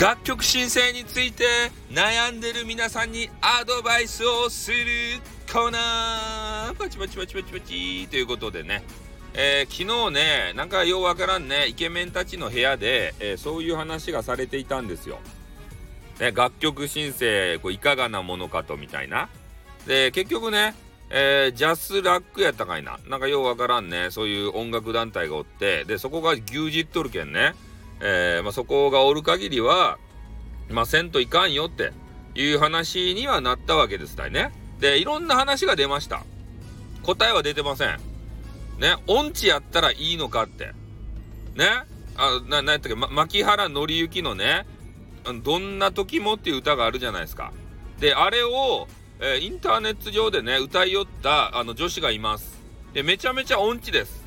楽曲申請について悩んでる皆さんにアドバイスをするコーナー。パチパチパチパチパチ。ということでね、えー、昨日ねなんかようわからんねイケメンたちの部屋で、えー、そういう話がされていたんですよ。ね、楽曲申請こういかがなものかとみたいな。で結局ね、えー、ジャスラックやったかいな。なんかようわからんねそういう音楽団体がおって。でそこが牛耳っとるけんね。えー、まあ、そこがおる限りは、まあ、せんといかんよっていう話にはなったわけですたいね。で、いろんな話が出ました。答えは出てません。ね、音痴やったらいいのかって。ね、あ、な、なんやったっけ、ま、牧原紀之のね、どんな時もっていう歌があるじゃないですか。で、あれを、えー、インターネット上でね、歌いよったあの女子がいます。で、めちゃめちゃ音痴です。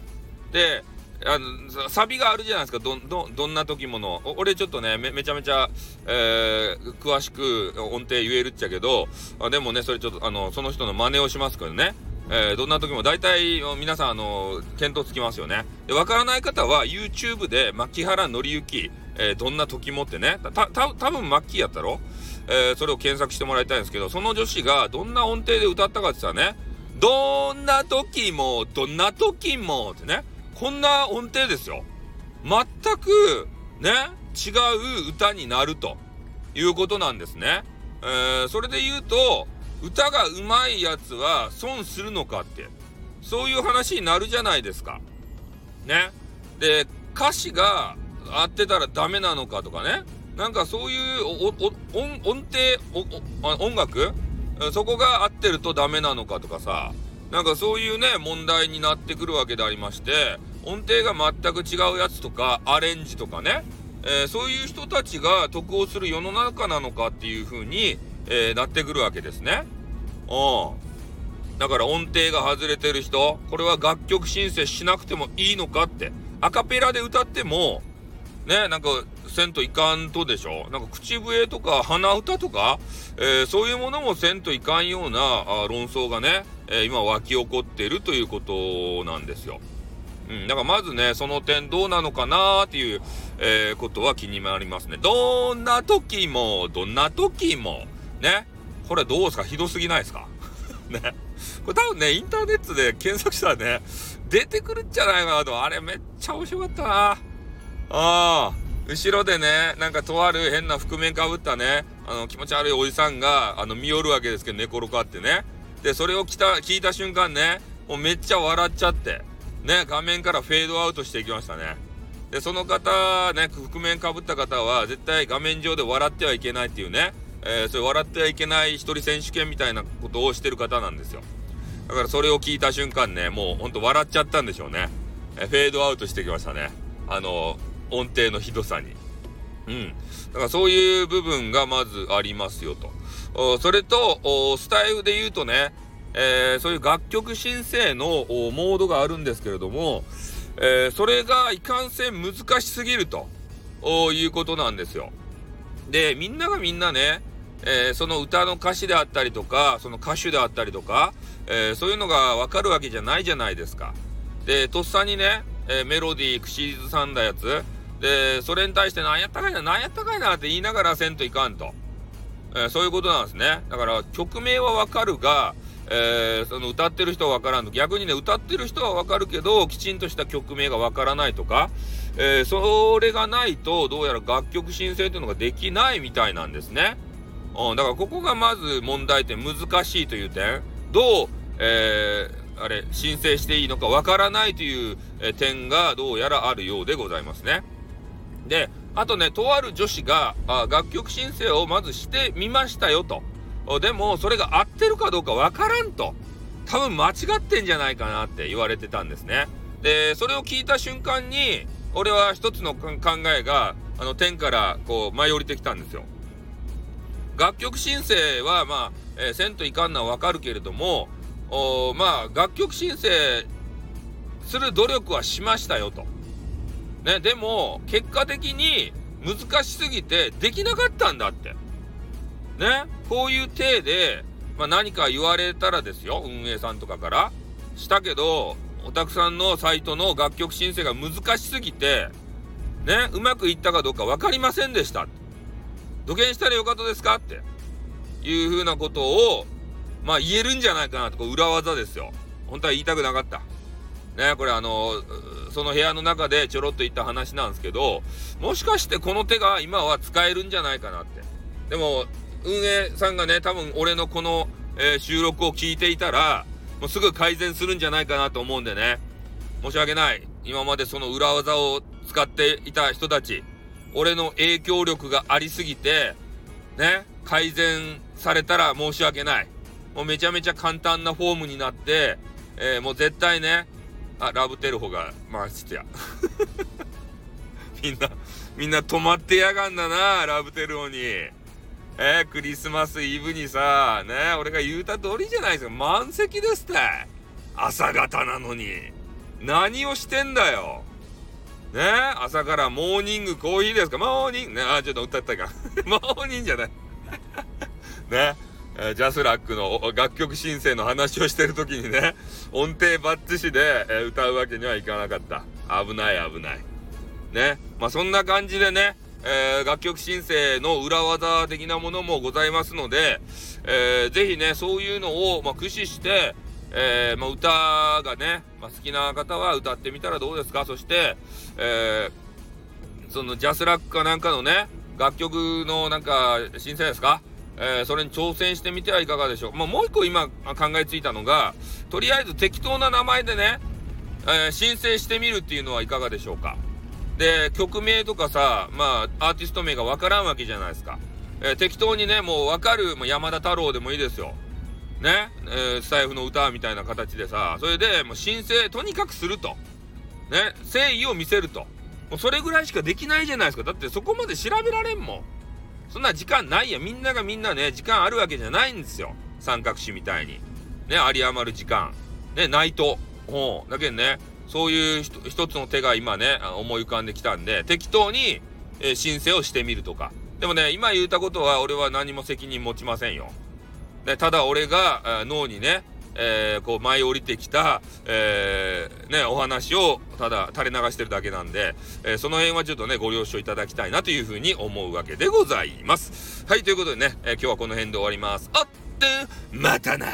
で、あのサビがあるじゃないですか。どどどんな時もの。俺ちょっとねめめちゃめちゃ、えー、詳しく音程言えるっちゃけどあでもねそれちょっとあのその人の真似をしますけどね、えー、どんな時も大体皆さんあの見当つきますよね。で分からない方は YouTube で牧原紀之、えー、どんな時もってね。たた多分マッキーやったろ、えー、それを検索してもらいたいんですけどその女子がどんな音程で歌ったかって言ったらねどんな時もどんな時もってね。こんな音程ですよ。全くね、違う歌になるということなんですね。えー、それで言うと、歌が上手いやつは損するのかって、そういう話になるじゃないですか。ね。で、歌詞が合ってたらダメなのかとかね。なんかそういう音音程音楽？そこが合ってるとダメなのかとかさなんかそういうね問題になってくるわけでありまして音程が全く違うやつとかアレンジとかね、えー、そういう人たちが得をする世の中なのかっていう風に、えー、なってくるわけですね。うん。だから音程が外れてる人、これは楽曲申請しなくてもいいのかって、アカペラで歌っても、ね、なんか、せんといかんとでしょ？なんか口笛とか鼻歌とか、えー、そういうものもせんといかんようなあ論争がね、えー、今湧き起こっているということなんですよ。うん、だからまずね、その点どうなのかなっていう、えー、ことは気になりますね。どんな時も、どんな時も、ね。これどうですか？ひどすぎないですか？ね。これ多分ね、インターネットで検索したらね、出てくるんじゃないかなと。あれめっちゃ面白かったな。ああ。後ろでね、なんかとある変な覆面かぶったね、あの気持ち悪いおじさんが、あの見よるわけですけど、寝転がってね。で、それを来た、聞いた瞬間ね、もうめっちゃ笑っちゃって。ね、画面からフェードアウトしていきましたね。で、その方、ね、覆面かぶった方は、絶対画面上で笑ってはいけないっていうね、えー、それ笑ってはいけない一人選手権みたいなことをしてる方なんですよ。だからそれを聞いた瞬間ね、もうほんと笑っちゃったんでしょうね。えフェードアウトしてきましたね。あの、音程のひどさに。うん。だからそういう部分がまずありますよと。それと、スタイルで言うとね、えー、そういう楽曲申請のモードがあるんですけれども、えー、それがいかんせん難しすぎるということなんですよ。で、みんながみんなね、えー、その歌の歌詞であったりとか、その歌手であったりとか、えそういうのがわかるわけじゃないじゃないですか。で、とっさにね、えメロディー口ずさんだやつ、で、それに対して何やったかいな、何やったかいなって言いながらせんといかんと。えそういうことなんですね。だから曲名はわかるが、えー、その歌ってる人は分からんと逆にね歌ってる人は分かるけどきちんとした曲名が分からないとか、えー、それがないとどうやら楽曲申請というのができないみたいなんですね。うん、だからここがまず問題点難しいという点どう、えー、あれ申請していいのか分からないという、点がどうやらあるようでございますね。であとねとある女子があ楽曲申請をまずしてみましたよと。でもそれが合ってるかどうかわからんと多分間違ってんじゃないかなって言われてたんですねでそれを聞いた瞬間に俺は一つの考えがあの天からこう舞い降りてきたんですよ楽曲申請はまあ、えー、せんといかんのはわかるけれどもおまあ楽曲申請する努力はしましたよと。ね、でも結果的に難しすぎてできなかったんだって。ね、こういう体で、まあ、何か言われたらですよ、運営さんとかから。したけど、おたくさんのサイトの楽曲申請が難しすぎて、ね、うまくいったかどうか分かりませんでした。土下したらよかったですかっていうふうなことを、まあ言えるんじゃないかなと、裏技ですよ。本当は言いたくなかった。ね、これあの、その部屋の中でちょろっと言った話なんですけど、もしかしてこの手が今は使えるんじゃないかなって。でも、運営さんがね、多分俺のこの、えー、収録を聞いていたら、もうすぐ改善するんじゃないかなと思うんでね。申し訳ない。今までその裏技を使っていた人たち、俺の影響力がありすぎて、ね、改善されたら申し訳ない。もうめちゃめちゃ簡単なフォームになって、えー、もう絶対ね、あ、ラブテルホが回してや。みんな、みんな止まってやがんだな、ラブテルホに。えー、クリスマスイブにさ、ね、俺が言うた通りじゃないですか。満席ですって。朝方なのに。何をしてんだよ。ね朝からモーニングコーヒーですか？モーニングね、あ、ちょっと歌ったか。モーニングじゃない。ね。え JASRAC の楽曲申請の話をしてる時にね、音程バッチシで、え歌うわけにはいかなかった。危ない危ない。ね。まあ、そんな感じでね、えー、楽曲申請の裏技的なものもございますので、えー、ぜひね、そういうのを、まあ、駆使して、えー、まあ、歌がね、まあ、好きな方は歌ってみたらどうですか？そして、えー、そのジャスラックかなんかのね、楽曲のなんか申請ですか？えー、それに挑戦してみてはいかがでしょう。まあ、もう一個今考えついたのが、とりあえず適当な名前でね、えー、申請してみるっていうのはいかがでしょうか。で、曲名とかさ、まあ、アーティスト名がわからんわけじゃないですか。えー、適当にね、もうわかる、もう山田太郎でもいいですよ。ね、えー、スタイフの歌みたいな形でさ、それでもう申請とにかくすると。ね、誠意を見せると。もうそれぐらいしかできないじゃないですか。だってそこまで調べられんもん。そんな時間ないや。みんながみんなね、時間あるわけじゃないんですよ。三角詞みたいに。ね、有り余る時間。ね、ないと。ほう。だけどね、そういう一つの手が今ね、思い浮かんできたんで、適当に、えー、申請をしてみるとか。でもね、今言ったことは俺は何も責任持ちませんよ。ね、ただ俺が脳にね、えー、こう舞い降りてきた、えー、ね、お話をただ垂れ流してるだけなんで、えー、その辺はちょっとね、ご了承いただきたいなというふうに思うわけでございます。はい、ということでね、え今日はこの辺で終わります。あって、またな